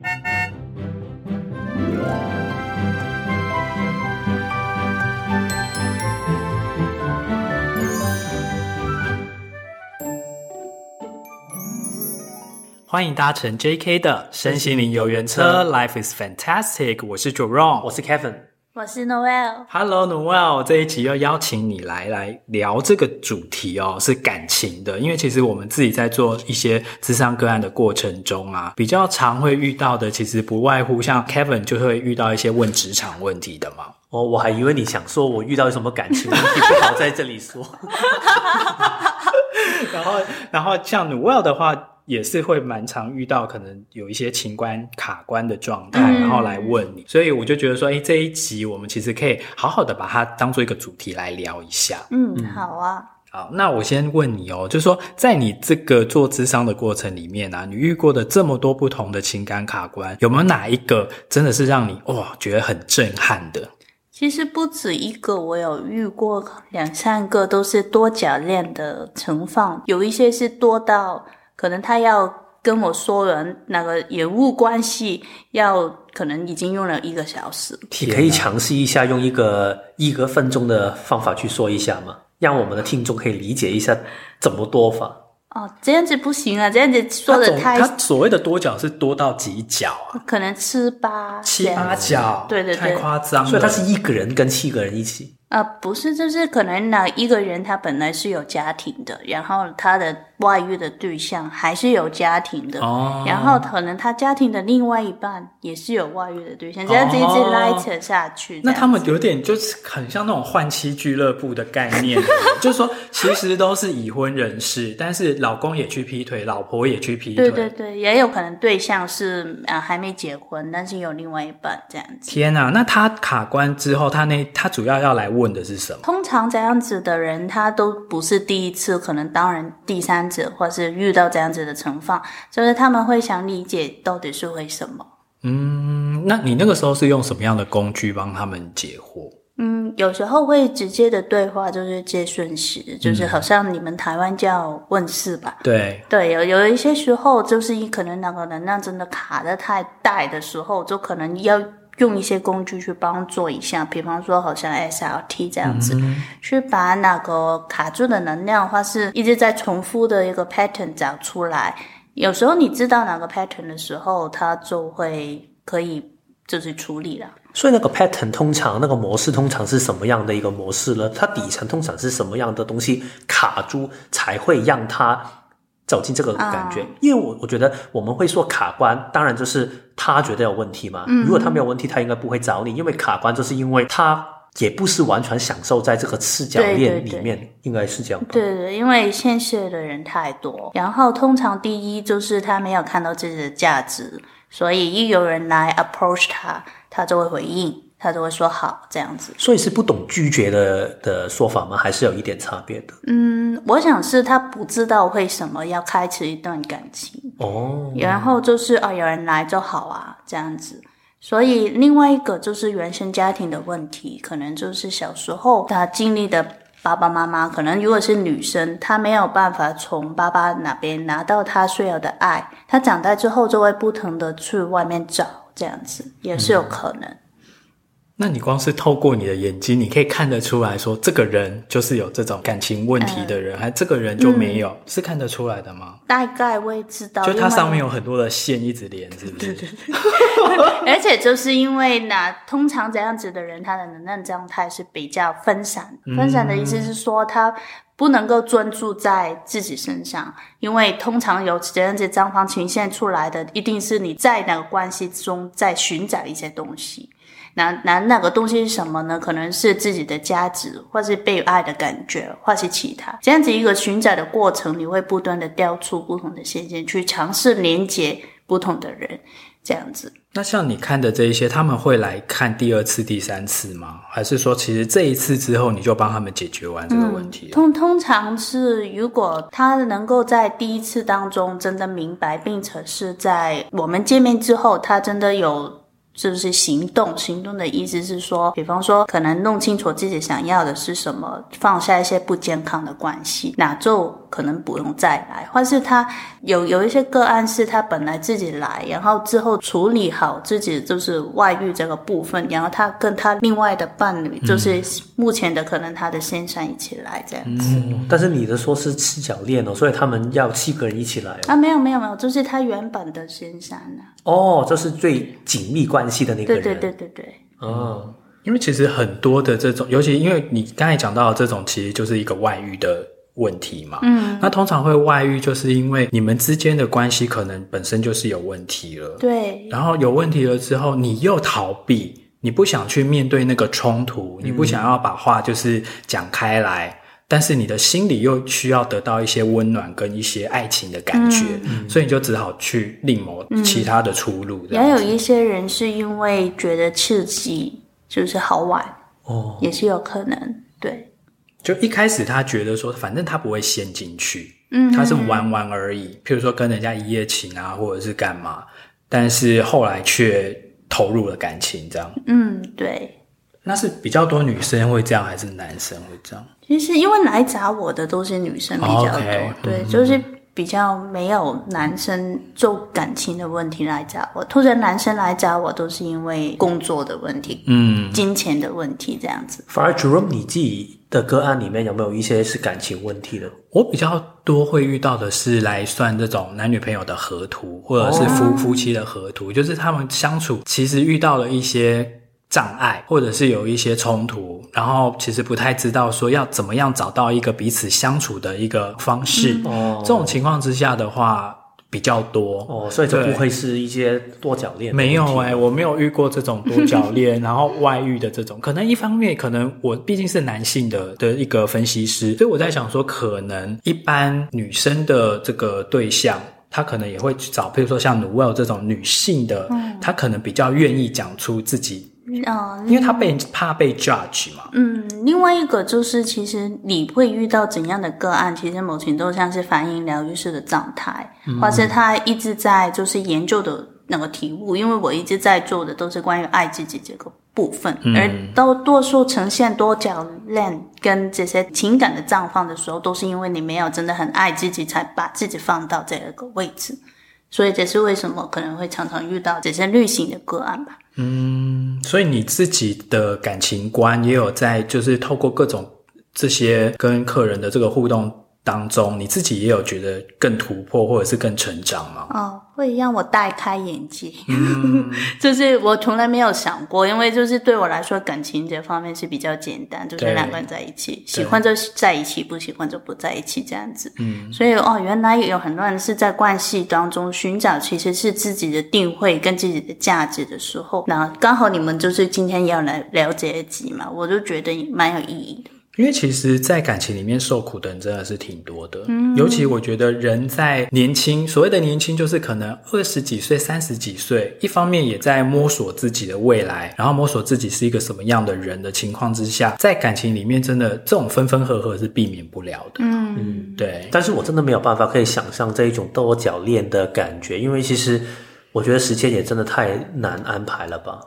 欢迎搭乘 JK 的身心灵游园车，Life is fantastic。我是 Jerome，我是 Kevin，我是 Noel。Hello Noel，这一集要邀请你来来聊这个主题哦，是感情的。因为其实我们自己在做一些咨商个案的过程中啊，比较常会遇到的，其实不外乎像 Kevin 就会遇到一些问职场问题的嘛。哦，我还以为你想说我遇到什么感情问题，不好在这里说。然后，然后像 Noel 的话。也是会蛮常遇到，可能有一些情关卡关的状态，然后来问你，嗯、所以我就觉得说，诶，这一集我们其实可以好好的把它当做一个主题来聊一下。嗯，好啊。好，那我先问你哦，就是说，在你这个做智商的过程里面啊，你遇过的这么多不同的情感卡关，有没有哪一个真的是让你哇、哦、觉得很震撼的？其实不止一个，我有遇过两三个，都是多角恋的情况，有一些是多到。可能他要跟我说人那个人物关系，要可能已经用了一个小时。你可以尝试一下用一个一个分钟的方法去说一下吗？让我们的听众可以理解一下怎么多法。哦，这样子不行啊！这样子说的太……他所谓的多角是多到几角啊？可能七八七八角，对对对，太夸张了。所以他是一个人跟七个人一起。呃，不是，就是可能那一个人他本来是有家庭的，然后他的外遇的对象还是有家庭的，哦，然后可能他家庭的另外一半也是有外遇的对象，这样子一直拉扯下去。那他们有点就是很像那种换妻俱乐部的概念，就是说其实都是已婚人士，但是老公也去劈腿，老婆也去劈腿，对对对，也有可能对象是啊还没结婚，但是有另外一半这样子。天哪，那他卡关之后，他那他主要要来问的是什么？通常这样子的人，他都不是第一次，可能当然第三者，或是遇到这样子的情况，就是他们会想理解到底是为什么。嗯，那你那个时候是用什么样的工具帮他们解惑？嗯，有时候会直接的对话，就是接讯息，就是好像你们台湾叫问事吧？嗯、对对，有有一些时候，就是可能那个能量真的卡的太大的时候，就可能要。用一些工具去帮助一下，比方说好像 SRT 这样子，嗯、去把那个卡住的能量，或是一直在重复的一个 pattern 找出来。有时候你知道哪个 pattern 的时候，它就会可以就是处理了。所以那个 pattern 通常那个模式通常是什么样的一个模式呢？它底层通常是什么样的东西卡住才会让它？走进这个感觉，因为我我觉得我们会说卡关，当然就是他觉得有问题嘛。嗯、如果他没有问题，他应该不会找你，因为卡关就是因为他也不是完全享受在这个四角链里面，对对对，应该是这样。对对，因为现实的人太多，然后通常第一就是他没有看到自己的价值，所以一有人来 approach 他，他就会回应。他都会说好这样子，所以是不懂拒绝的的说法吗？还是有一点差别的？嗯，我想是他不知道为什么要开始一段感情哦，然后就是啊、哦，有人来就好啊这样子。所以另外一个就是原生家庭的问题，可能就是小时候他经历的爸爸妈妈，可能如果是女生，她没有办法从爸爸那边拿到她需要的爱，她长大之后就会不停的去外面找，这样子也是有可能。嗯那你光是透过你的眼睛，你可以看得出来说，这个人就是有这种感情问题的人，呃、还这个人就没有，嗯、是看得出来的吗？大概会知道，就它上面有很多的线一直连，是不是？对对对。而且就是因为呢通常这样子的人，他的能量状态是比较分散。分散的意思是说，他不能够专注在自己身上，因为通常有这样子张方呈现出来的，一定是你在那个关系中在寻找一些东西。那那那个东西是什么呢？可能是自己的价值，或是被爱的感觉，或是其他这样子一个寻找的过程。你会不断的调出不同的线线，去尝试连接不同的人，这样子。那像你看的这一些，他们会来看第二次、第三次吗？还是说，其实这一次之后你就帮他们解决完这个问题？嗯，通通常是，如果他能够在第一次当中真的明白，并且是在我们见面之后，他真的有。就是行动，行动的意思是说，比方说，可能弄清楚自己想要的是什么，放下一些不健康的关系，那就可能不用再来，或是他有有一些个案是他本来自己来，然后之后处理好自己就是外遇这个部分，然后他跟他另外的伴侣，就是目前的可能他的先生一起来这样子。嗯，但是你的说是七角恋哦，所以他们要七个人一起来哦。啊，没有没有没有，就是他原本的先生呢。哦，这是最紧密关系的那个人。对对对对对。哦。因为其实很多的这种，尤其因为你刚才讲到的这种，其实就是一个外遇的问题嘛。嗯，那通常会外遇，就是因为你们之间的关系可能本身就是有问题了。对。然后有问题了之后，你又逃避，你不想去面对那个冲突，你不想要把话就是讲开来，嗯、但是你的心里又需要得到一些温暖跟一些爱情的感觉，嗯、所以你就只好去另谋其他的出路。也、嗯、有一些人是因为觉得刺激。就是好玩哦，也是有可能。对，就一开始他觉得说，反正他不会陷进去，嗯，他是玩玩而已。譬如说跟人家一夜情啊，或者是干嘛，但是后来却投入了感情，这样。嗯，对。那是比较多女生会这样，还是男生会这样？其实因为来找我的都是女生比较多，对，嗯、就是。比较没有男生就感情的问题来找我，通常男生来找我都是因为工作的问题，嗯，金钱的问题这样子。反而 Jerome 你自己的个案里面有没有一些是感情问题的？我比较多会遇到的是来算这种男女朋友的合图，或者是夫、哦、夫妻的合图，就是他们相处其实遇到了一些。障碍，或者是有一些冲突，然后其实不太知道说要怎么样找到一个彼此相处的一个方式。哦、嗯，这种情况之下的话比较多。哦，所以这不会是一些多角恋？没有哎、欸，我没有遇过这种多角恋，然后外遇的这种。可能一方面，可能我毕竟是男性的的一个分析师，所以我在想说，可能一般女生的这个对象，她可能也会去找，比如说像 Noelle 这种女性的，嗯，她可能比较愿意讲出自己。嗯，因为他被怕被 judge 嘛。嗯，另外一个就是，其实你会遇到怎样的个案，其实某程度上是反映疗愈师的状态，嗯、或是他一直在就是研究的那个题目。因为我一直在做的都是关于爱自己这个部分，嗯、而都多数呈现多角恋跟这些情感的绽放的时候，都是因为你没有真的很爱自己，才把自己放到这个位置。所以这是为什么可能会常常遇到这些类型的个案吧。嗯，所以你自己的感情观也有在，就是透过各种这些跟客人的这个互动当中，你自己也有觉得更突破或者是更成长吗？哦，会让我大开眼界，嗯、就是我从来没有想过，因为就是对我来说，感情这方面是比较简单，就是两个人在一起，喜欢就在一起，不喜欢就不在一起这样子。嗯，所以哦，原来有很多人是在关系当中寻找其实是自己的定位跟自己的价值的时候，那刚好你们就是今天要来聊这一集嘛，我就觉得蛮有意义的。因为其实，在感情里面受苦的人真的是挺多的。嗯，尤其我觉得人在年轻，所谓的年轻，就是可能二十几岁、三十几岁，一方面也在摸索自己的未来，然后摸索自己是一个什么样的人的情况之下，在感情里面，真的这种分分合合是避免不了的。嗯嗯，对。但是我真的没有办法可以想象这一种多角恋的感觉，因为其实我觉得时间也真的太难安排了吧。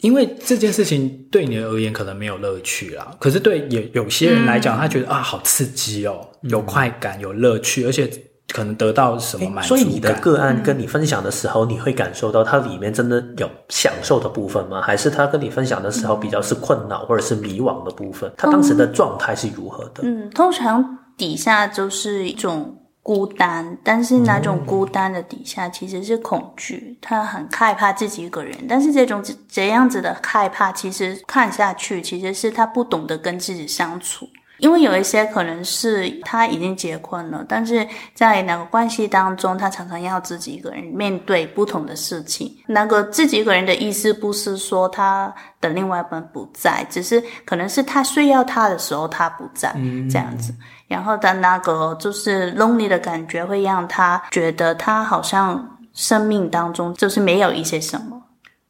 因为这件事情对你而言可能没有乐趣啦，可是对有有些人来讲，他觉得啊，好刺激哦，有快感，有乐趣，而且可能得到什么满足感。所以你的个案跟你分享的时候，你会感受到它里面真的有享受的部分吗？还是他跟你分享的时候比较是困扰或者是迷惘的部分？他当时的状态是如何的？嗯，通常底下就是一种。孤单，但是那种孤单的底下其实是恐惧，他很害怕自己一个人。但是这种这样子的害怕，其实看下去，其实是他不懂得跟自己相处。因为有一些可能是他已经结婚了，但是在两个关系当中，他常常要自己一个人面对不同的事情。那个自己一个人的意思，不是说他的另外一半不在，只是可能是他需要他的时候他不在，这样子。然后的那个就是 lonely 的感觉，会让他觉得他好像生命当中就是没有一些什么。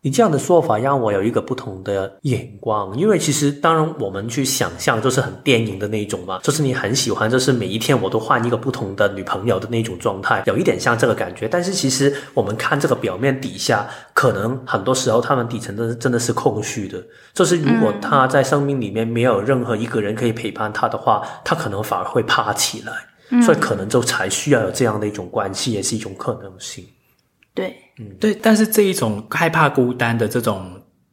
你这样的说法让我有一个不同的眼光，因为其实当然我们去想象就是很电影的那种嘛，就是你很喜欢，就是每一天我都换一个不同的女朋友的那种状态，有一点像这个感觉。但是其实我们看这个表面底下，可能很多时候他们底层的真的是空虚的，就是如果他在生命里面没有任何一个人可以陪伴他的话，他可能反而会怕起来。嗯、所以可能就才需要有这样的一种关系，也是一种可能性。对，嗯，对，但是这一种害怕孤单的这种。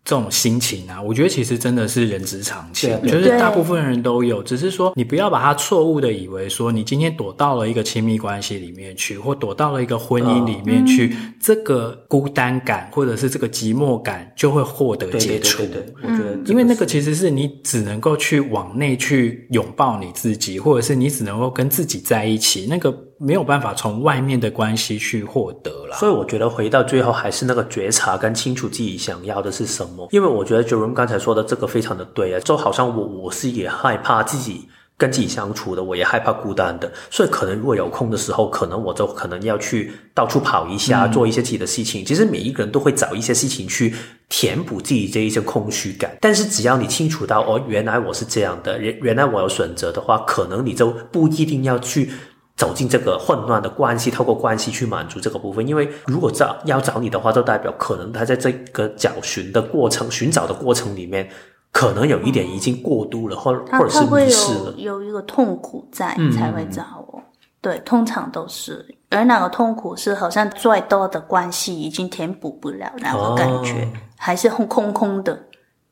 这种心情啊，我觉得其实真的是人之常情，就是大部分人都有，只是说你不要把它错误的以为说你今天躲到了一个亲密关系里面去，或躲到了一个婚姻里面去，嗯、这个孤单感或者是这个寂寞感就会获得解除。对对对对，我觉得，因为那个其实是你只能够去往内去拥抱你自己，或者是你只能够跟自己在一起，那个。没有办法从外面的关系去获得了，所以我觉得回到最后还是那个觉察跟清楚自己想要的是什么。因为我觉得 Jerome 刚才说的这个非常的对啊，就好像我我是也害怕自己跟自己相处的，我也害怕孤单的，所以可能如果有空的时候，可能我就可能要去到处跑一下，做一些自己的事情。嗯、其实每一个人都会找一些事情去填补自己这一些空虚感，但是只要你清楚到哦，原来我是这样的，原原来我有选择的话，可能你就不一定要去。走进这个混乱的关系，透过关系去满足这个部分。因为如果找要找你的话，就代表可能他在这个找寻的过程、寻找的过程里面，可能有一点已经过度了，或或者是迷失了。有一个痛苦在才会找我。嗯、对，通常都是。而那个痛苦是好像再多的关系已经填补不了那个感觉，哦、还是空空空的。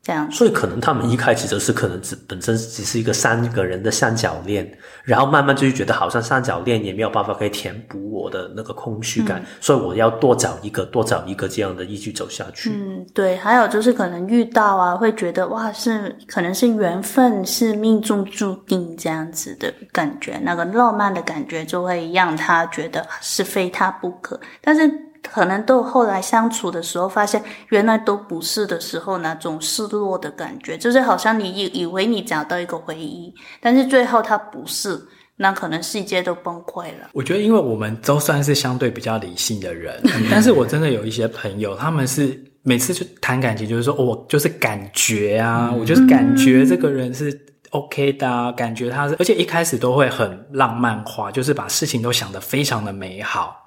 这样，所以可能他们一开始就是可能只本身只是一个三个人的三角恋，然后慢慢就觉得好像三角恋也没有办法可以填补我的那个空虚感，嗯、所以我要多找一个，多找一个这样的一起走下去。嗯，对。还有就是可能遇到啊，会觉得哇，是可能是缘分，是命中注定这样子的感觉，那个浪漫的感觉就会让他觉得是非他不可，但是。可能到后来相处的时候，发现原来都不是的时候，那种失落的感觉，就是好像你以以为你找到一个回忆，但是最后它不是，那可能世界都崩溃了。我觉得，因为我们都算是相对比较理性的人，但是我真的有一些朋友，他们是每次就谈感情，就是说，我、哦、就是感觉啊，我就是感觉这个人是 OK 的、啊，感觉他是，而且一开始都会很浪漫化，就是把事情都想得非常的美好。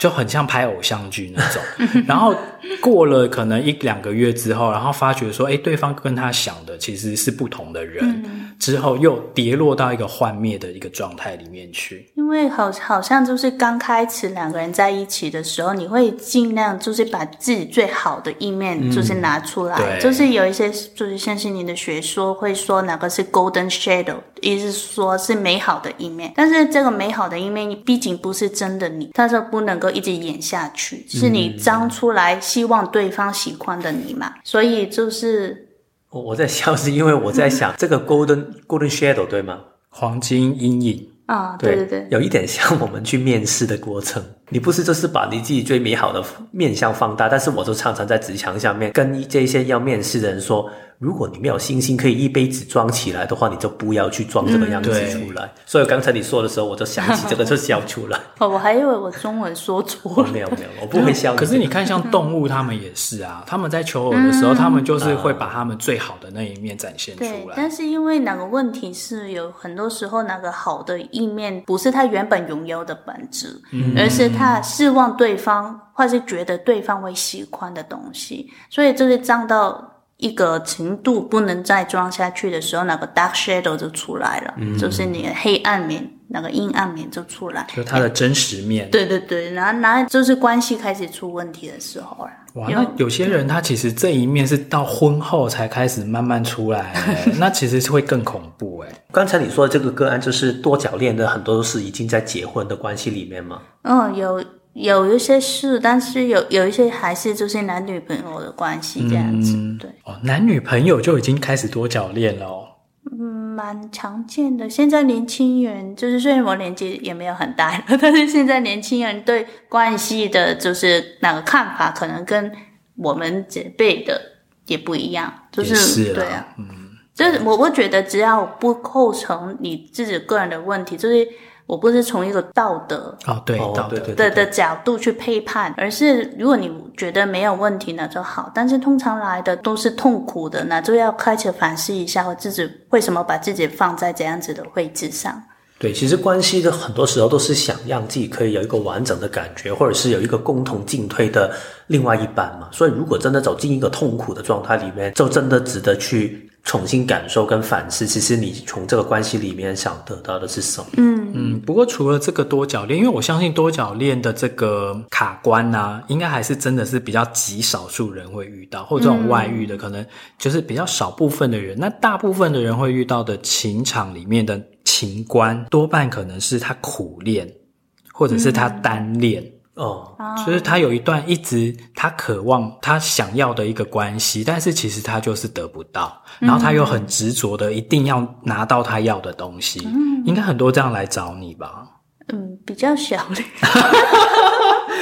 就很像拍偶像剧那种，然后过了可能一两个月之后，然后发觉说，哎，对方跟他想的其实是不同的人，之后又跌落到一个幻灭的一个状态里面去。因为好好像就是刚开始两个人在一起的时候，你会尽量就是把自己最好的一面就是拿出来，嗯、就是有一些就是像是你的学说会说哪个是 golden shadow，意思是说是美好的一面，但是这个美好的一面你毕竟不是真的你，他说不能够。一直演下去，是你张出来，希望对方喜欢的你嘛？嗯、所以就是我我在笑，是因为我在想 这个 golden golden shadow 对吗？黄金阴影啊，对对对，有一点像我们去面试的过程。你不是就是把你自己最美好的面相放大，但是我就常常在职场上面跟这些要面试的人说。如果你没有信心可以一杯子装起来的话，你就不要去装这个样子出来。嗯、所以刚才你说的时候，我就想起这个，就笑出来。哦，我还以为我中文说错了。没有没有，我不会笑。可是你看，像动物，他们也是啊，他们在求偶的时候，嗯、他们就是会把他们最好的那一面展现出来。对，但是因为哪个问题是有很多时候，那个好的一面不是他原本拥有的本质，嗯、而是他希望对方或是觉得对方会喜欢的东西，所以就是脏到。一个程度不能再装下去的时候，那个 dark shadow 就出来了，嗯、就是你的黑暗面，那个阴暗面就出来，就它的真实面。对对对，然后然后就是关系开始出问题的时候了。哇，那有些人他其实这一面是到婚后才开始慢慢出来，那其实是会更恐怖哎。刚才你说的这个个案就是多角恋的，很多都是已经在结婚的关系里面吗？嗯，有。有一些是，但是有有一些还是就是男女朋友的关系这样子，嗯、对。哦，男女朋友就已经开始多角恋了哦。嗯，蛮常见的。现在年轻人就是虽然我年纪也没有很大了，但是现在年轻人对关系的就是那个看法，可能跟我们这辈的也不一样。就是，是对啊，嗯，就是我我觉得只要不构成你自己个人的问题，就是。我不是从一个道德哦，对道德的的角度去批判，而是如果你觉得没有问题那就好。但是通常来的都是痛苦的，那就要开始反思一下，我自己为什么把自己放在这样子的位置上。对，其实关系的很多时候都是想让自己可以有一个完整的感觉，或者是有一个共同进退的另外一半嘛。所以如果真的走进一个痛苦的状态里面，就真的值得去。重新感受跟反思，其实你从这个关系里面想得到的是什么？嗯嗯。不过除了这个多角恋，因为我相信多角恋的这个卡关啊，应该还是真的是比较极少数人会遇到，或者这种外遇的，可能就是比较少部分的人。嗯、那大部分的人会遇到的情场里面的情关，多半可能是他苦恋，或者是他单恋。嗯哦，就是他有一段一直他渴望他想要的一个关系，但是其实他就是得不到，然后他又很执着的一定要拿到他要的东西。嗯，应该很多这样来找你吧？嗯，比较小嘞。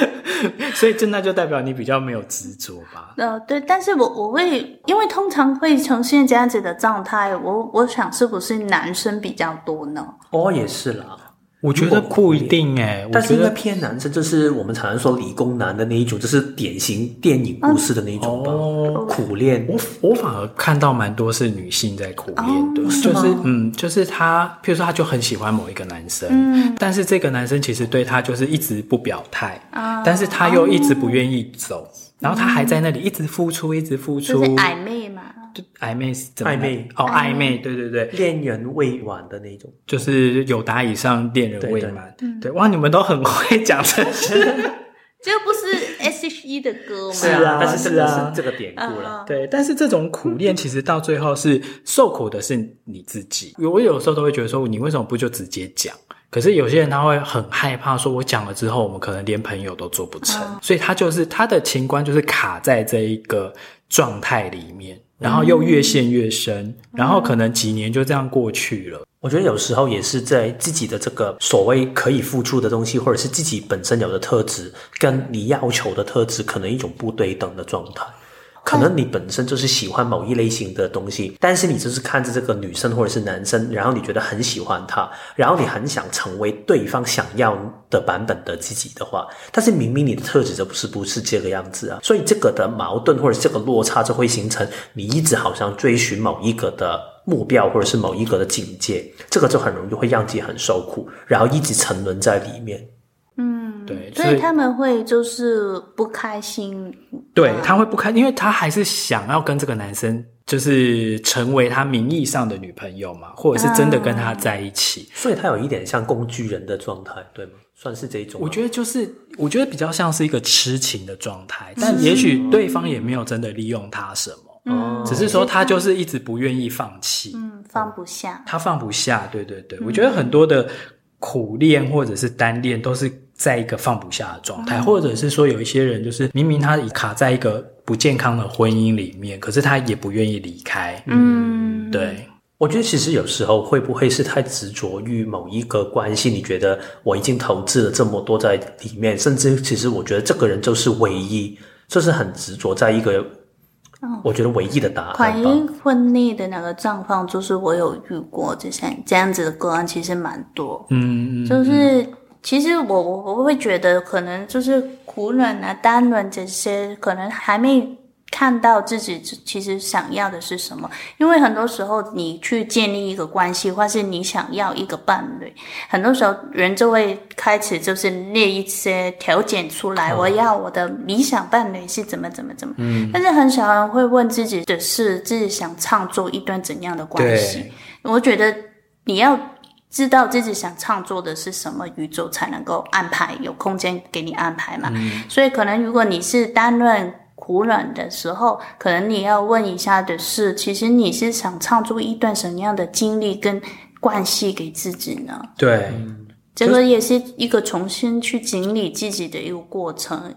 所以真的就代表你比较没有执着吧？呃，对，但是我我会因为通常会呈现这样子的状态，我我想是不是男生比较多呢？哦，也是啦。我觉得不一定哎、欸，但是应该偏男生，就是我们常常说理工男的那一种，就是典型电影故事的那一种吧。哦，苦恋，我我反而看到蛮多是女性在苦恋的，哦、就是嗯，就是她，譬如说她就很喜欢某一个男生，嗯，但是这个男生其实对她就是一直不表态，但是他又一直不愿意走，哦、然后他还在那里一直付出，一直付出，就是暧昧嘛。暧昧是怎么暧昧哦，暧昧，对对对，恋人未满的那种，就是有达以上，恋人未满。对，对，对，哇，你们都很会讲这些，这个不是 S.H.E 的歌吗？是啊，但是这个是这个典故了。对，但是这种苦恋其实到最后是受苦的是你自己。我有时候都会觉得说，你为什么不就直接讲？可是有些人他会很害怕，说我讲了之后，我们可能连朋友都做不成，所以他就是他的情关就是卡在这一个状态里面。然后又越陷越深，嗯、然后可能几年就这样过去了。我觉得有时候也是在自己的这个所谓可以付出的东西，或者是自己本身有的特质，跟你要求的特质，可能一种不对等的状态。可能你本身就是喜欢某一类型的东西，但是你就是看着这个女生或者是男生，然后你觉得很喜欢他，然后你很想成为对方想要的版本的自己的话，但是明明你的特质就不是不是这个样子啊，所以这个的矛盾或者这个落差就会形成你一直好像追寻某一个的目标或者是某一个的境界，这个就很容易会让自己很受苦，然后一直沉沦在里面。嗯，对，所以，所以他们会就是不开心。对，他会不开心，因为他还是想要跟这个男生，就是成为他名义上的女朋友嘛，或者是真的跟他在一起。嗯，所以他有一点像工具人的状态，对吗？算是这种。我觉得就是，我觉得比较像是一个痴情的状态，但也许对方也没有真的利用他什么，嗯，只是说他就是一直不愿意放弃，嗯，放不下，他放不下，对对对，我觉得很多的苦恋或者是单恋都是。在一个放不下的状态，或者是说有一些人就是明明他卡在一个不健康的婚姻里面，可是他也不愿意离开。嗯，对，我觉得其实有时候会不会是太执着于某一个关系？你觉得我已经投资了这么多在里面，甚至其实我觉得这个人就是唯一，就是很执着在一个。我觉得唯一的答案。婚姻婚内的那个状况，就是我有遇过这些这样子的个案，其实蛮多。嗯，就是。其实我我我会觉得，可能就是苦恋啊、单恋这些，可能还没看到自己其实想要的是什么。因为很多时候，你去建立一个关系，或是你想要一个伴侣，很多时候人就会开始就是列一些条件出来，我要我的理想伴侣是怎么怎么怎么。嗯。但是很少人会问自己的是，自己想创作一段怎样的关系。我觉得你要。知道自己想创作的是什么，宇宙才能够安排，有空间给你安排嘛。嗯、所以可能如果你是单恋苦恋的时候，可能你要问一下的是，其实你是想创作一段什么样的经历跟关系给自己呢？对，这个也是一个重新去经历自己的一个过程。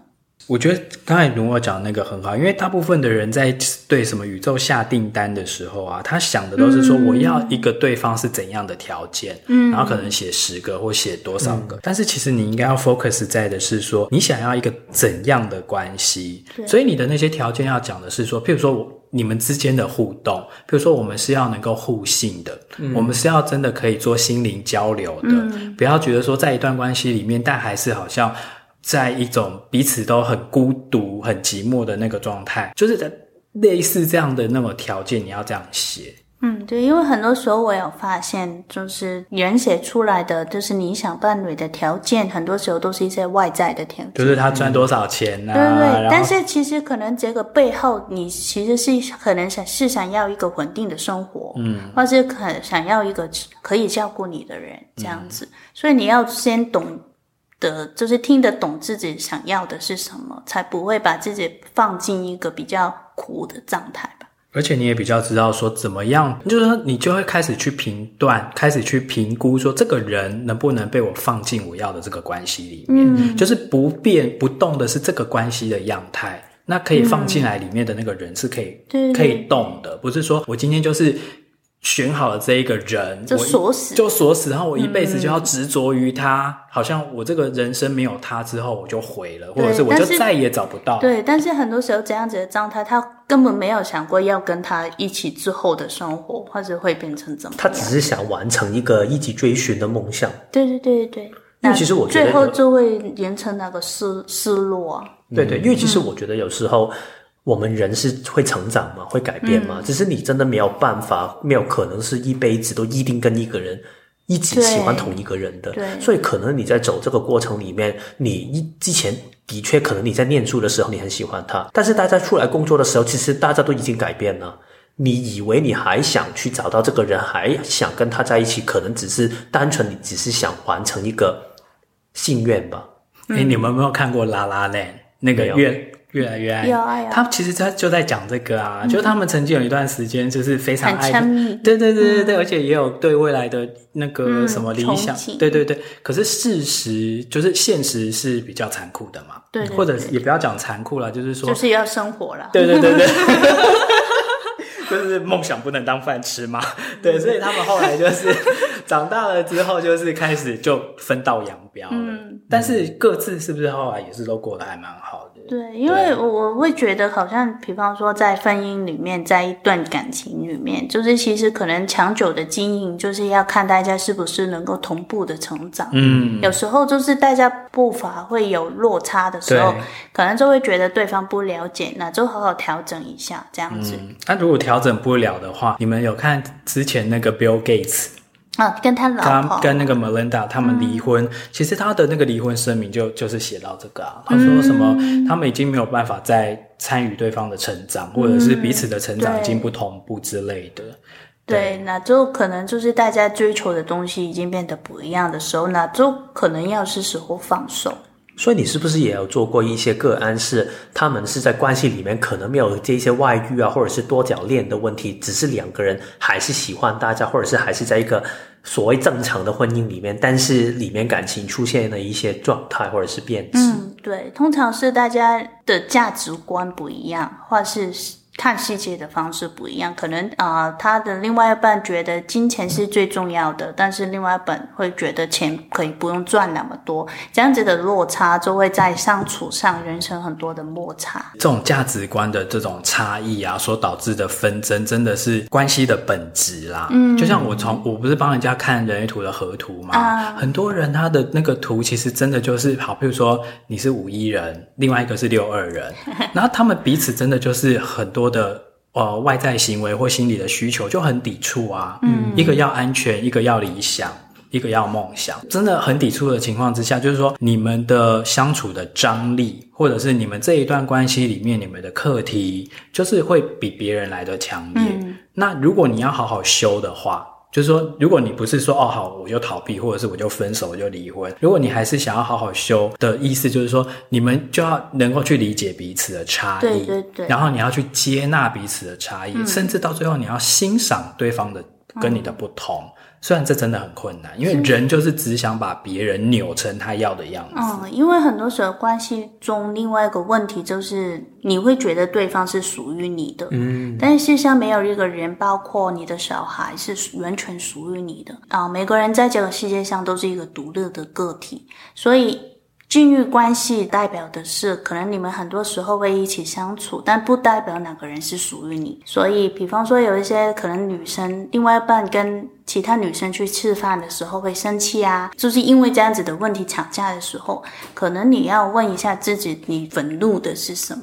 我觉得刚才如果讲的那个很好，因为大部分的人在对什么宇宙下订单的时候啊，他想的都是说我要一个对方是怎样的条件，嗯，然后可能写十个或写多少个，嗯，但是其实你应该要 focus 在的是说你想要一个怎样的关系，所以你的那些条件要讲的是说，譬如说我你们之间的互动，譬如说我们是要能够互信的，嗯，我们是要真的可以做心灵交流的，嗯，不要觉得说在一段关系里面，但还是好像。在一种彼此都很孤独、很寂寞的那个状态，就是类似这样的那种条件，你要这样写。嗯，对，因为很多时候我有发现，就是人写出来的，就是理想伴侣的条件，很多时候都是一些外在的条件，就是他赚多少钱啊。对对对，但是其实可能这个背后，你其实是可能想是想要一个稳定的生活，嗯，或是可想要一个可以照顾你的人这样子，嗯、所以你要先懂得，就是听得懂自己想要的是什么，才不会把自己放进一个比较苦的状态吧。而且你也比较知道说怎么样，就是说你就会开始去评断，开始去评估说这个人能不能被我放进我要的这个关系里面，嗯，就是不变不动的是这个关系的样态，那可以放进来里面的那个人是可以，嗯，可以动的，不是说我今天就是。选好了这一个人，就锁死，就锁死，然后我一辈子就要执着于他，嗯、好像我这个人生没有他之后我就毁了，或者是我就再也找不到。对，但是很多时候这样子的状态，他根本没有想过要跟他一起之后的生活，或者会变成怎么样。他只是想完成一个一起追寻的梦想。对对对对，因为其实我觉得最后就会延成那个失失落啊。对对，因为其实我觉得有时候。嗯我们人是会成长吗，会改变吗，嗯、只是你真的没有办法，没有可能是一辈子都一定跟一个人一起喜欢同一个人的。对，所以可能你在走这个过程里面，你一之前的确可能你在念书的时候你很喜欢他，但是大家出来工作的时候，其实大家都已经改变了。你以为你还想去找到这个人，还想跟他在一起，可能只是单纯你只是想完成一个心愿吧。哎、嗯，你们有没有看过《La La Land》那个月？越来越爱，有啊有。他其实他就在讲这个啊，嗯、就他们曾经有一段时间就是非常爱，很亲密，对对对对对，嗯、而且也有对未来的那个什么理想，嗯、对对对。可是事实就是现实是比较残酷的嘛，对，对，对，或者也不要讲残酷了，就是说就是要生活了，对对对对。就是梦想不能当饭吃嘛，对，所以他们后来就是 长大了之后，就是开始就分道扬镳了。嗯，但是各自是不是后来也是都过得还蛮好的？对，因为我会觉得好像，比方说在婚姻里面，在一段感情里面，就是其实可能长久的经营，就是要看大家是不是能够同步的成长。嗯，有时候就是大家步伐会有落差的时候，可能就会觉得对方不了解，那就好好调整一下这样子。那、嗯、如果调整不了的话，你们有看之前那个 Bill Gates 啊，跟他老婆。跟那个 Melinda 他们离婚，嗯、其实他的那个离婚声明就就是写到这个啊，他说什么、嗯、他们已经没有办法再参与对方的成长，嗯、或者是彼此的成长已经不同步之类的。对，对，那就可能就是大家追求的东西已经变得不一样的时候，那就可能要是时候放手。所以你是不是也有做过一些个案，是他们是在关系里面可能没有这些外遇啊，或者是多角恋的问题，只是两个人还是喜欢大家，或者是还是在一个所谓正常的婚姻里面，但是里面感情出现了一些状态或者是变质。嗯，对，通常是大家的价值观不一样，或是。看细节的方式不一样，可能啊、呃，他的另外一半觉得金钱是最重要的，但是另外一半会觉得钱可以不用赚那么多，这样子的落差就会在相处上人生很多的摩擦。这种价值观的这种差异啊，所导致的纷争，真的是关系的本质啦。嗯，就像我从我不是帮人家看人类图的合图嘛，啊、很多人他的那个图其实真的就是好，比如说你是五一人，另外一个是六二人，然后他们彼此真的就是很多。多的呃外在行为或心理的需求就很抵触啊，嗯，一个要安全，一个要理想，一个要梦想，真的很抵触的情况之下，就是说你们的相处的张力，或者是你们这一段关系里面你们的课题，就是会比别人来的强烈。嗯，那如果你要好好修的话。就是说，如果你不是说哦好，我就逃避，或者是我就分手，我就离婚。如果你还是想要好好修的意思，就是说你们就要能够去理解彼此的差异，对对对，然后你要去接纳彼此的差异，嗯、甚至到最后你要欣赏对方的跟你的不同。嗯虽然这真的很困难，因为人就是只想把别人扭成他要的样子。嗯，因为很多时候关系中另外一个问题就是，你会觉得对方是属于你的，嗯，但是事实上没有一个人，包括你的小孩，是完全属于你的啊。每个人在这个世界上都是一个独立的个体，所以。进入关系代表的是，可能你们很多时候会一起相处，但不代表哪个人是属于你。所以，比方说有一些可能女生另外一半跟其他女生去吃饭的时候会生气啊，就是因为这样子的问题吵架的时候，可能你要问一下自己，你愤怒的是什么？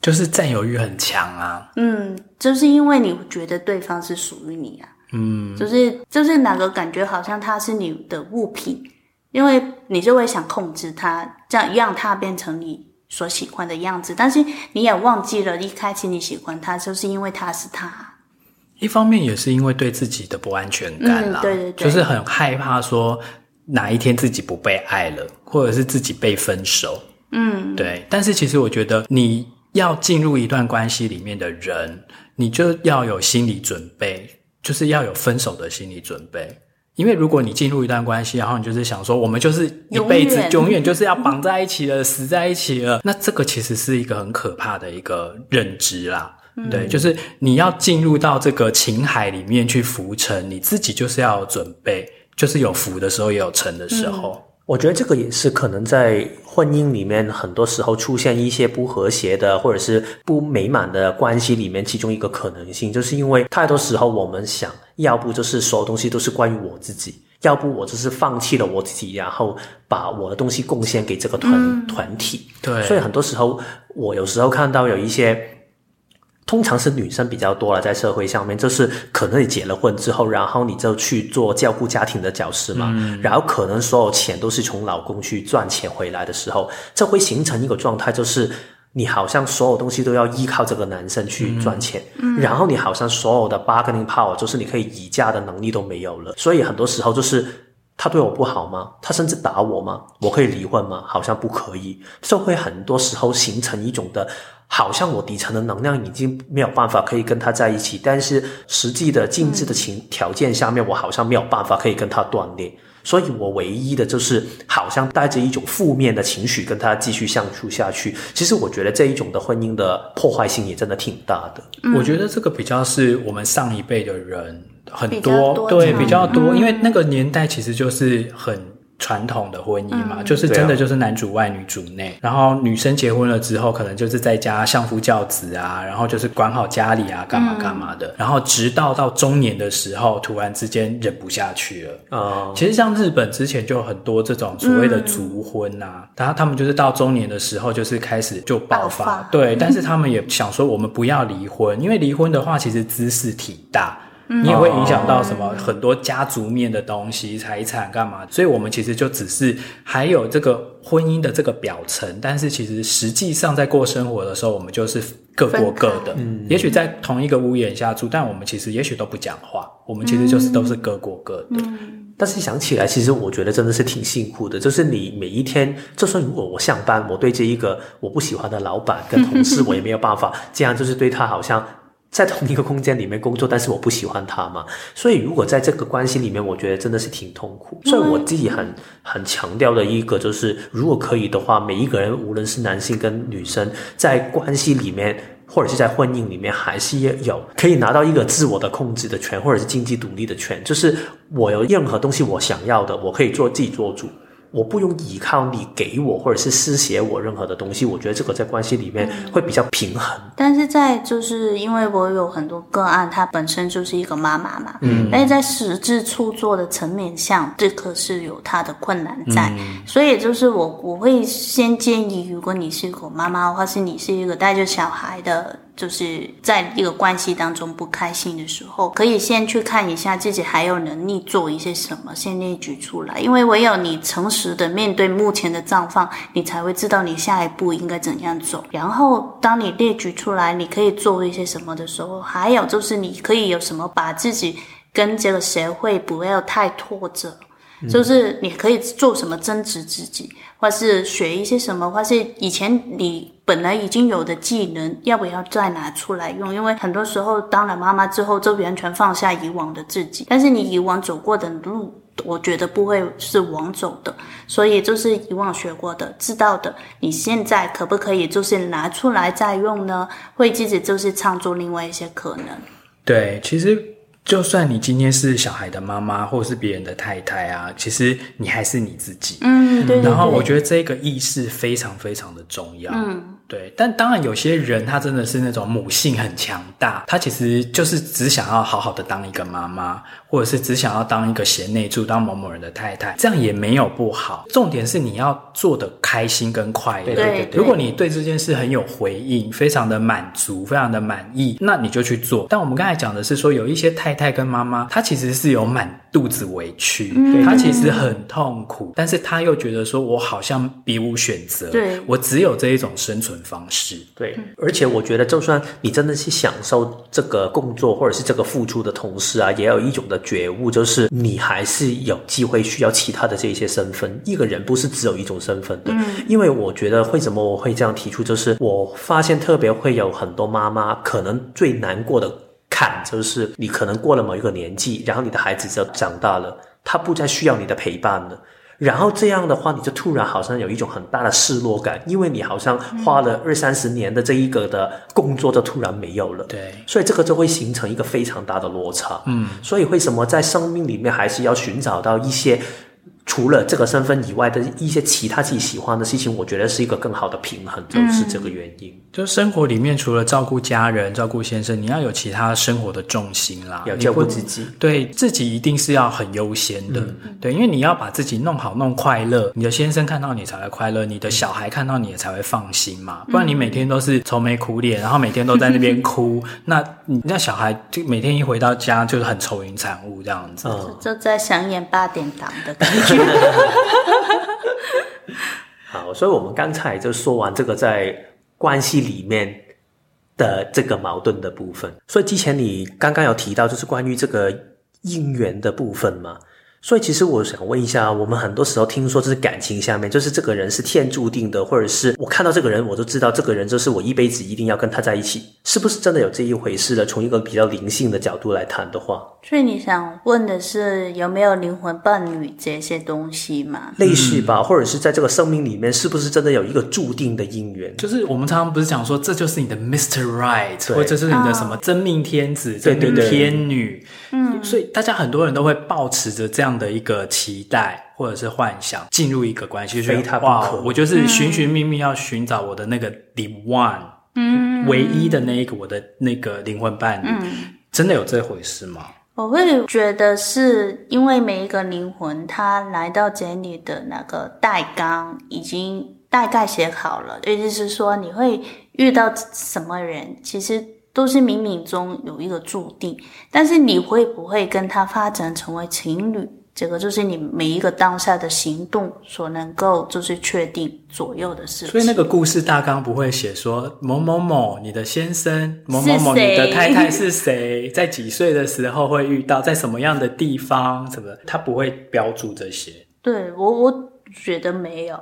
就是占有欲很强啊。嗯，就是因为你觉得对方是属于你啊。嗯，就是就是哪个感觉好像他是你的物品，因为你就会想控制他，这样让他变成你所喜欢的样子。但是你也忘记了，一开始你喜欢他，就是因为他是他。一方面也是因为对自己的不安全感啦，嗯、对对对，就是很害怕说哪一天自己不被爱了，或者是自己被分手。嗯，对。但是其实我觉得你要进入一段关系里面的人，你就要有心理准备，就是要有分手的心理准备。因为如果你进入一段关系，然后你就是想说我们就是一辈子永远就是要绑在一起了，死在一起了，那这个其实是一个很可怕的一个认知啦。对，就是你要进入到这个情海里面去浮沉，你自己就是要有准备，就是有浮的时候也有沉的时候。嗯，我觉得这个也是可能在婚姻里面很多时候出现一些不和谐的或者是不美满的关系里面其中一个可能性，就是因为太多时候我们想要不就是所有东西都是关于我自己，要不我就是放弃了我自己，然后把我的东西贡献给这个团、嗯、团体。对，所以很多时候我有时候看到有一些。通常是女生比较多了，在社会上面，就是可能你结了婚之后，然后你就去做照顾家庭的角色嘛，嗯、然后可能所有钱都是从老公去赚钱回来的时候，这会形成一个状态，就是你好像所有东西都要依靠这个男生去赚钱，嗯、然后你好像所有的 bargaining power，就是你可以议价的能力都没有了，所以很多时候就是。他对我不好吗？他甚至打我吗？我可以离婚吗？好像不可以。社会很多时候形成一种的，好像我底层的能量已经没有办法可以跟他在一起，但是实际的经济的情条件下面，我好像没有办法可以跟他断裂。所以我唯一的就是好像带着一种负面的情绪跟他继续相处下去。其实我觉得这一种的婚姻的破坏性也真的挺大的。我觉得这个比较是我们上一辈的人。很多，多对，比较多，嗯，因为那个年代其实就是很传统的婚姻嘛，嗯，就是真的就是男主外女主内，嗯，然后女生结婚了之后，可能就是在家相夫教子啊，然后就是管好家里啊，干嘛干嘛的，嗯，然后直到到中年的时候，突然之间忍不下去了。嗯，其实像日本之前就有很多这种所谓的族婚啊，然后，嗯，他们就是到中年的时候，就是开始就爆发，爆发。对，但是他们也想说，我们不要离婚，因为离婚的话，其实兹事体大。你也会影响到什么很多家族面的东西、财产干嘛？所以我们其实就只是还有这个婚姻的这个表层，但是其实实际上在过生活的时候，我们就是各过各的。嗯，也许在同一个屋檐下住，但我们其实也许都不讲话，我们其实就是都是各过各的。嗯，但是想起来，其实我觉得真的是挺辛苦的。就是你每一天，就算如果我上班，我对这一个我不喜欢的老板跟同事，我也没有办法这样，就是对他好像。在同一个空间里面工作，但是我不喜欢他嘛，所以如果在这个关系里面，我觉得真的是挺痛苦。所以我自己很很强调的一个就是，如果可以的话，每一个人无论是男性跟女生，在关系里面或者是在婚姻里面，还是要有可以拿到一个自我的控制的权，或者是经济独立的权，就是我有任何东西我想要的，我可以做自己做主。我不用依靠你给我或者是施写我任何的东西，我觉得这个在关系里面会比较平衡。嗯、但是在就是因为我有很多个案，他本身就是一个妈妈嘛，嗯，但是在实质处做的层面上，这可是有他的困难在，嗯、所以就是我我会先建议，如果你是一个妈妈，或是你是一个带着小孩的。就是在一个关系当中不开心的时候，可以先去看一下自己还有能力做一些什么，先列举出来。因为唯有你诚实的面对目前的状况，你才会知道你下一步应该怎样走。然后，当你列举出来你可以做一些什么的时候，还有就是你可以有什么把自己跟这个社会不要太拖着。就是你可以做什么增值自己，或是学一些什么，或是以前你本来已经有的技能，要不要再拿出来用？因为很多时候当了妈妈之后，就完全放下以往的自己，但是你以往走过的路，我觉得不会是枉走的。所以就是以往学过的、知道的，你现在可不可以就是拿出来再用呢？会自己就是创作另外一些可能。对，其实。就算你今天是小孩的妈妈，或是别人的太太啊，其实你还是你自己。嗯，对，对，对。然后我觉得这个意识非常非常的重要。嗯。对，但当然有些人他真的是那种母性很强大，他其实就是只想要好好的当一个妈妈，或者是只想要当一个贤内助，当某某人的太太，这样也没有不好。重点是你要做的开心跟快乐。对对对。如果你对这件事很有回应，非常的满足，非常的满意，那你就去做。但我们刚才讲的是说，有一些太太跟妈妈，她其实是有满肚子委屈，嗯、她其实很痛苦，但是她又觉得说，我好像别无选择，对，我只有这一种生存方式。对，而且我觉得，就算你真的是享受这个工作或者是这个付出的同时啊，也有一种的觉悟，就是你还是有机会需要其他的这些身份。一个人不是只有一种身份的，嗯，因为我觉得为什么我会这样提出，就是我发现特别会有很多妈妈可能最难过的坎，就是你可能过了某一个年纪，然后你的孩子就长大了，他不再需要你的陪伴了。然后这样的话，你就突然好像有一种很大的失落感，因为你好像花了二三十年的这一个的工作，就突然没有了。对，所以这个就会形成一个非常大的落差。嗯，所以为什么在生命里面还是要寻找到一些？除了这个身份以外的一些其他自己喜欢的事情，我觉得是一个更好的平衡，就是这个原因。嗯、就生活里面，除了照顾家人、照顾先生，你要有其他生活的重心啦，要照顾自己，对自己一定是要很优先的。嗯、对，因为你要把自己弄好、弄快乐，你的先生看到你才会快乐，你的小孩看到你也才会放心嘛。不然你每天都是愁眉苦脸，然后每天都在那边哭，那你那小孩就每天一回到家就是很愁云惨雾这样子，嗯、就在想演八点档的感觉。好，所以我们刚才就说完这个在关系里面的这个矛盾的部分。所以之前你刚刚有提到，就是关于这个姻缘的部分嘛。所以其实我想问一下，我们很多时候听说这是感情下面，就是这个人是天注定的，或者是我看到这个人，我就知道这个人就是我一辈子一定要跟他在一起，是不是真的有这一回事呢？从一个比较灵性的角度来谈的话，所以你想问的是有没有灵魂伴侣这些东西嘛？类似吧，或者是在这个生命里面，是不是真的有一个注定的姻缘？就是我们常常不是讲说，这就是你的 Mr. Right，或者是你的什么真命天子、真命天女？嗯，所以大家很多人都会抱持着这样。的一个期待或者是幻想，进入一个关系，非他不可。我就是寻寻觅觅要寻找我的那个 the one，嗯，唯一的那一个我的那个灵魂伴侣，嗯，真的有这回事吗？我会觉得是因为每一个灵魂，他来到这里的那个大纲已经大概写好了，也就是说你会遇到什么人，其实都是冥冥中有一个注定，但是你会不会跟他发展成为情侣？这个就是你每一个当下的行动所能够就是确定左右的事情。所以那个故事大纲不会写说某某某你的先生，某某某你的太太是谁，在几岁的时候会遇到，在什么样的地方，什么他不会标注这些。对，我我觉得没有。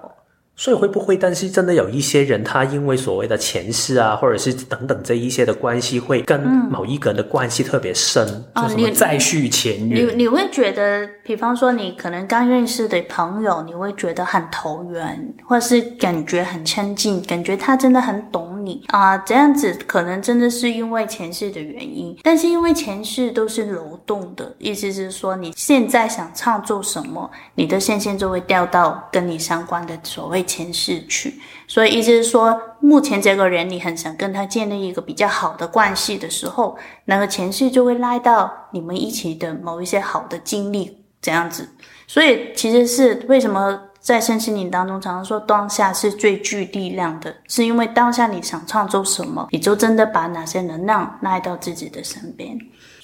所以会不会，但是真的有一些人，他因为所谓的前世啊，或者是等等这一些的关系，会跟某一个人的关系特别深，嗯、就什么再续前缘。你你会觉得，比方说你可能刚认识的朋友，你会觉得很投缘，或者是感觉很亲近，感觉他真的很懂你啊，这样子可能真的是因为前世的原因。但是因为前世都是流动的，意思是说你现在想创作什么，你的线线就会掉到跟你相关的所谓。前世去，所以意思是说，目前这个人你很想跟他建立一个比较好的关系的时候，那个前世就会拉到你们一起的某一些好的经历这样子。所以其实是为什么在身心灵当中常常说当下是最具力量的，是因为当下你想创造什么，你就真的把哪些能量拉到自己的身边。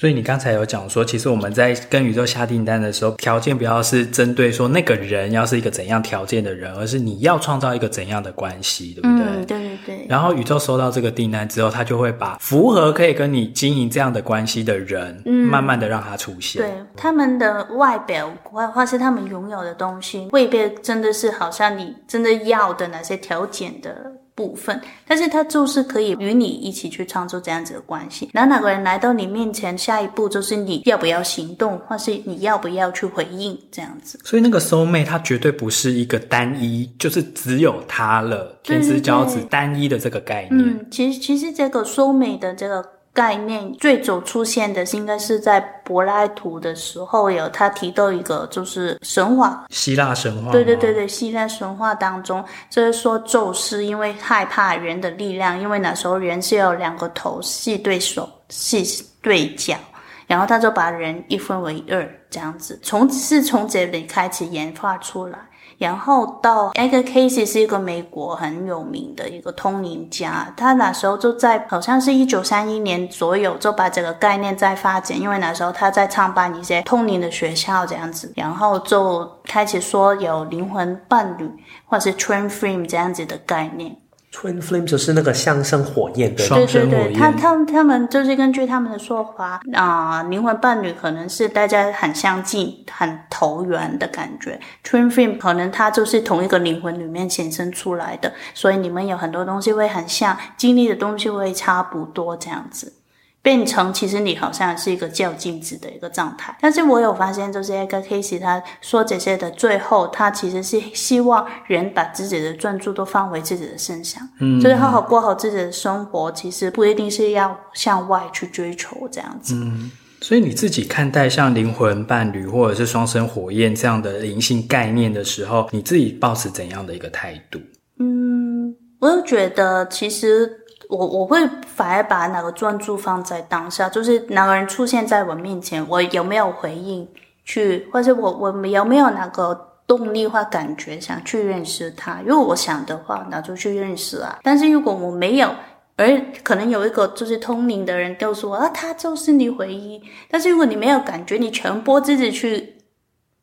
所以你刚才有讲说，其实我们在跟宇宙下订单的时候，条件不要是针对说那个人要是一个怎样条件的人，而是你要创造一个怎样的关系，对不对？嗯，对对对。然后宇宙收到这个订单之后，他就会把符合可以跟你经营这样的关系的人，嗯，慢慢的让他出现。对，他们的外表或或是他们拥有的东西，未必真的是好像你真的要的那些条件的。部分，但是他就是可以与你一起去创作这样子的关系。然后哪个人来到你面前，下一步就是你要不要行动，或是你要不要去回应这样子。所以那个 soul mate 它绝对不是一个单一，就是只有他了，天之骄子单一的这个概念。嗯，其实其实这个 soul mate 的这个概念最早出现的，应该是在柏拉图的时候有他提到一个，就是神话，希腊神话。对对对对，希腊神话当中就是说宙斯因为害怕人的力量，因为那时候人是有两个头，细对手，细对脚，然后他就把人一分为二，这样子，从是从这里开始演化出来。然后到 Edgar Casey 是一个美国很有名的一个通灵家，他那时候就在好像是一九三一年左右就把这个概念在发展，因为那时候他在创办一些通灵的学校这样子，然后就开始说有灵魂伴侣或者是 Twin Frame 这样子的概念。Twin Flame 就是那个相生火焰的，双生火焰。对对对，他他他们就是根据他们的说法啊、呃，灵魂伴侣可能是大家很相近、很投缘的感觉。Twin Flame 可能它就是同一个灵魂里面显生出来的，所以你们有很多东西会很像，经历的东西会差不多这样子。变成其实你好像是一个较镜子的一个状态，但是我有发现，就是一个 case，他说这些的最后，他其实是希望人把自己的专注都放回自己的身上，嗯，就是好好过好自己的生活，其实不一定是要向外去追求这样子。嗯，所以你自己看待像灵魂伴侣或者是双生火焰这样的灵性概念的时候，你自己抱持怎样的一个态度？嗯，我又觉得其实。我我会反而把那个专注放在当下，就是那个人出现在我面前，我有没有回应去，或者我我有没有那个动力或感觉想去认识他？如果我想的话，那就去认识啊。但是如果我没有，而可能有一个就是通灵的人告诉我啊，他就是你回忆。但是如果你没有感觉，你全部自己去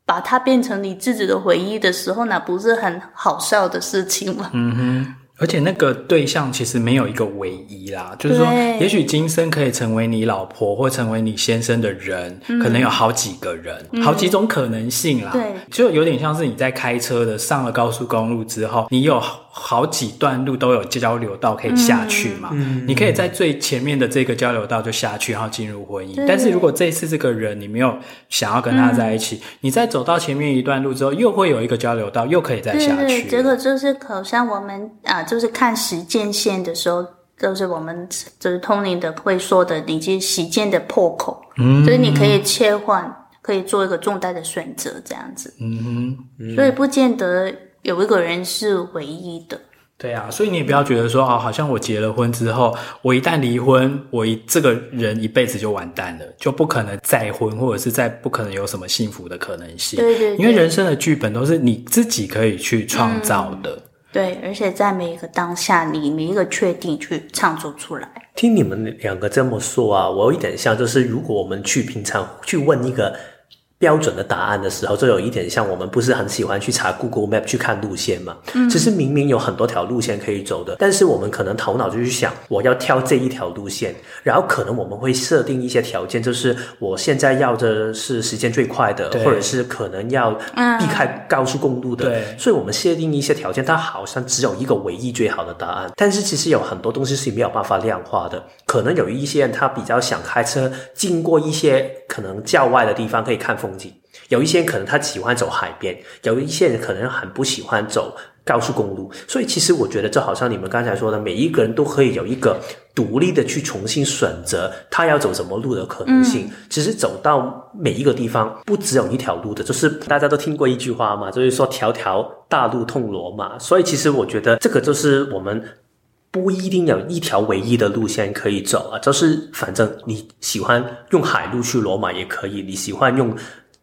把它变成你自己的回忆的时候，那不是很好笑的事情吗？嗯哼。而且那个对象其实没有一个唯一啦，就是说，也许今生可以成为你老婆或成为你先生的人，嗯、可能有好几个人，嗯、好几种可能性啦。对，就有点像是你在开车的，上了高速公路之后，你有好几段路都有交流道可以下去嘛。嗯，你可以在最前面的这个交流道就下去，然后进入婚姻。但是如果这一次这个人你没有想要跟他在一起，嗯、你再走到前面一段路之后，又会有一个交流道，又可以再下去。对对，这个就是好像我们啊。就是看时间线的时候，就是我们就是通灵的会说的，以及时间的破口，嗯，所以你可以切换，可以做一个重大的选择，这样子，嗯哼，所以不见得有一个人是唯一的。对啊，所以你也不要觉得说啊，好像我结了婚之后，我一旦离婚，我一这个人一辈子就完蛋了，就不可能再婚，或者是再不可能有什么幸福的可能性。对对对，因为人生的剧本都是你自己可以去创造的。嗯对，而且在每一个当下，你每一个确定去创作出来。听你们两个这么说啊，我有一点像，就是如果我们去平常去问一个。标准的答案的时候，就有一点像我们不是很喜欢去查 Google Map 去看路线嘛？嗯，其实明明有很多条路线可以走的，但是我们可能头脑就去想，我要挑这一条路线，然后可能我们会设定一些条件，就是我现在要的是时间最快的，或者是可能要避开高速公路的，对，所以我们设定一些条件，它好像只有一个唯一最好的答案，但是其实有很多东西是没有办法量化的，可能有一些人他比较想开车经过一些可能郊外的地方可以看风。风景，有一些人可能他喜欢走海边，有一些人可能很不喜欢走高速公路，所以其实我觉得，就好像你们刚才说的，每一个人都可以有一个独立的去重新选择他要走什么路的可能性。嗯、其实走到每一个地方，不只有一条路的，就是大家都听过一句话嘛，就是说条条大路通罗马。所以其实我觉得，这个就是我们。不一定有一条唯一的路线可以走啊，就是反正你喜欢用海路去罗马也可以，你喜欢用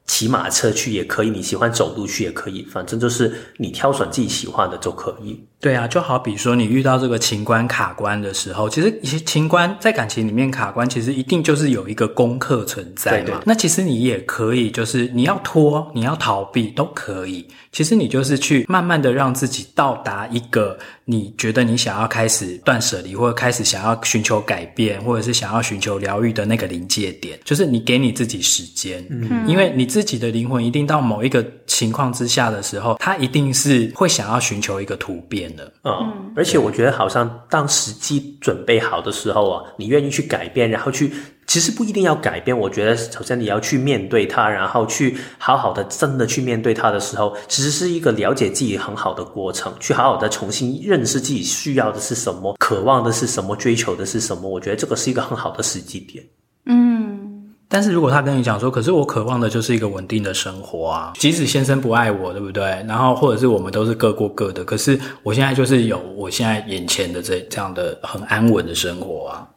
骑马车去也可以，你喜欢走路去也可以，反正就是你挑选自己喜欢的就可以。对啊，就好比说你遇到这个情关卡关的时候，其实一些情关在感情里面卡关，其实一定就是有一个功课存在嘛。对对。那其实你也可以，就是你要拖，你要逃避都可以。其实你就是去慢慢的让自己到达一个你觉得你想要开始断舍离，或者开始想要寻求改变，或者是想要寻求疗愈的那个临界点，就是你给你自己时间，嗯，因为你自己的灵魂一定到某一个情况之下的时候，他一定是会想要寻求一个突变的。嗯，而且我觉得好像当时机准备好的时候啊，你愿意去改变，然后去。其实不一定要改变。我觉得首先你要去面对它，然后去好好的真的去面对它的时候，其实是一个了解自己很好的过程。去好好的重新认识自己需要的是什么，渴望的是什么，追求的是什么。我觉得这个是一个很好的时机点。嗯。但是如果他跟你讲说，可是我渴望的就是一个稳定的生活啊，即使先生不爱我，对不对？然后或者是我们都是各过各的，可是我现在就是有我现在眼前的这这样的很安稳的生活啊。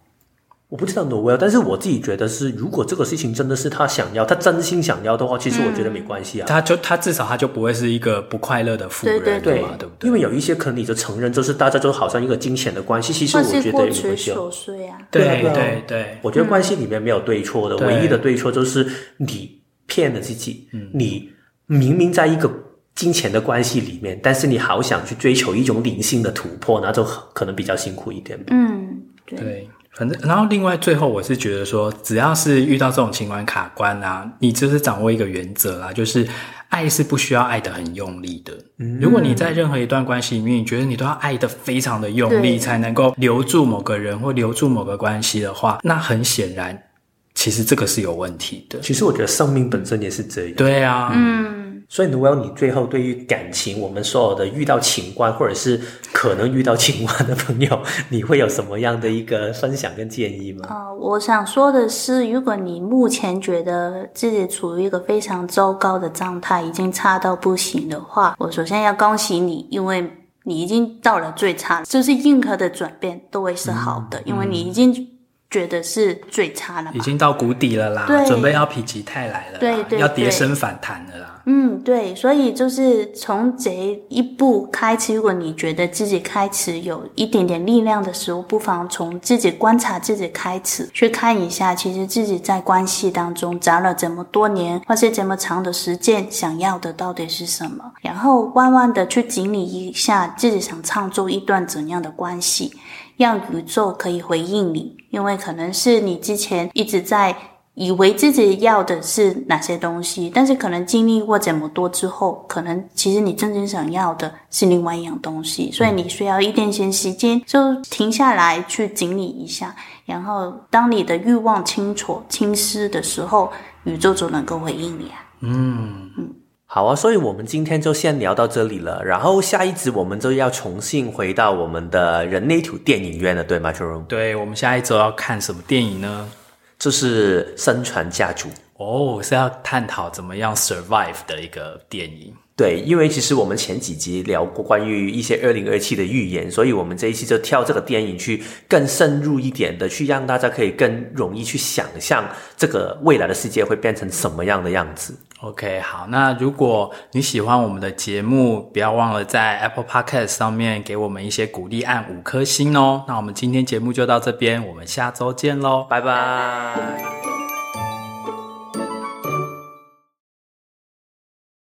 我不知道 Noel，但是我自己觉得是，如果这个事情真的是他想要，他真心想要的话，其实我觉得没关系啊。他就他至少他就不会是一个不快乐的富人，对对对，对不对？因为有一些可能你就承认，就是大家就好像一个金钱的关系，其实我觉得也没关系。琐碎啊，对对对，对，我觉得关系里面没有对错的，唯一的对错就是你骗了自己。你明明在一个金钱的关系里面，但是你好想去追求一种灵性的突破，那就可能比较辛苦一点。嗯，对。反正，然后另外最后，我是觉得说，只要是遇到这种情感卡关啊，你就是掌握一个原则啦，就是爱是不需要爱的很用力的。嗯，如果你在任何一段关系里面，你觉得你都要爱的非常的用力，才能够留住某个人或留住某个关系的话，那很显然，其实这个是有问题的。其实我觉得生命本身也是这样。对啊，嗯。所以，Noel，你最后对于感情，我们所有的遇到情关或者是可能遇到青蛙的朋友，你会有什么样的一个分享跟建议吗？呃，我想说的是，如果你目前觉得自己处于一个非常糟糕的状态，已经差到不行的话，我首先要恭喜你，因为你已经到了最差，就是任何的转变都会是好的，嗯，因为你已经。觉得是最差了，已经到谷底了啦，准备要否极泰来了，对对，要跌升反弹了啦。嗯，对，所以就是从这一步开始，如果你觉得自己开始有一点点力量的时候，不妨从自己观察自己开始，去看一下，其实自己在关系当中砸了这么多年，或是这么长的时间，想要的到底是什么，然后慢慢的去整理一下自己想创造一段怎样的关系。让宇宙可以回应你，因为可能是你之前一直在以为自己要的是哪些东西，但是可能经历过这么多之后，可能其实你真正想要的是另外一样东西，所以你需要一点点时间，就停下来去整理一下，然后当你的欲望清楚、清晰的时候，宇宙就能够回应你啊。嗯嗯。好啊，所以我们今天就先聊到这里了。然后下一集我们就要重新回到我们的人类图电影院了，对吗，Jerome？对，我们下一周要看什么电影呢？就是《生存家族》哦，是要探讨怎么样 survive 的一个电影。对，因为其实我们前几集聊过关于一些二零二七的预言，所以我们这一期就跳这个电影去更深入一点的，去让大家可以更容易去想象这个未来的世界会变成什么样的样子。OK，好，那如果你喜欢我们的节目，不要忘了在 Apple Podcast 上面给我们一些鼓励，按五颗星哦。那我们今天节目就到这边，我们下周见喽，拜拜。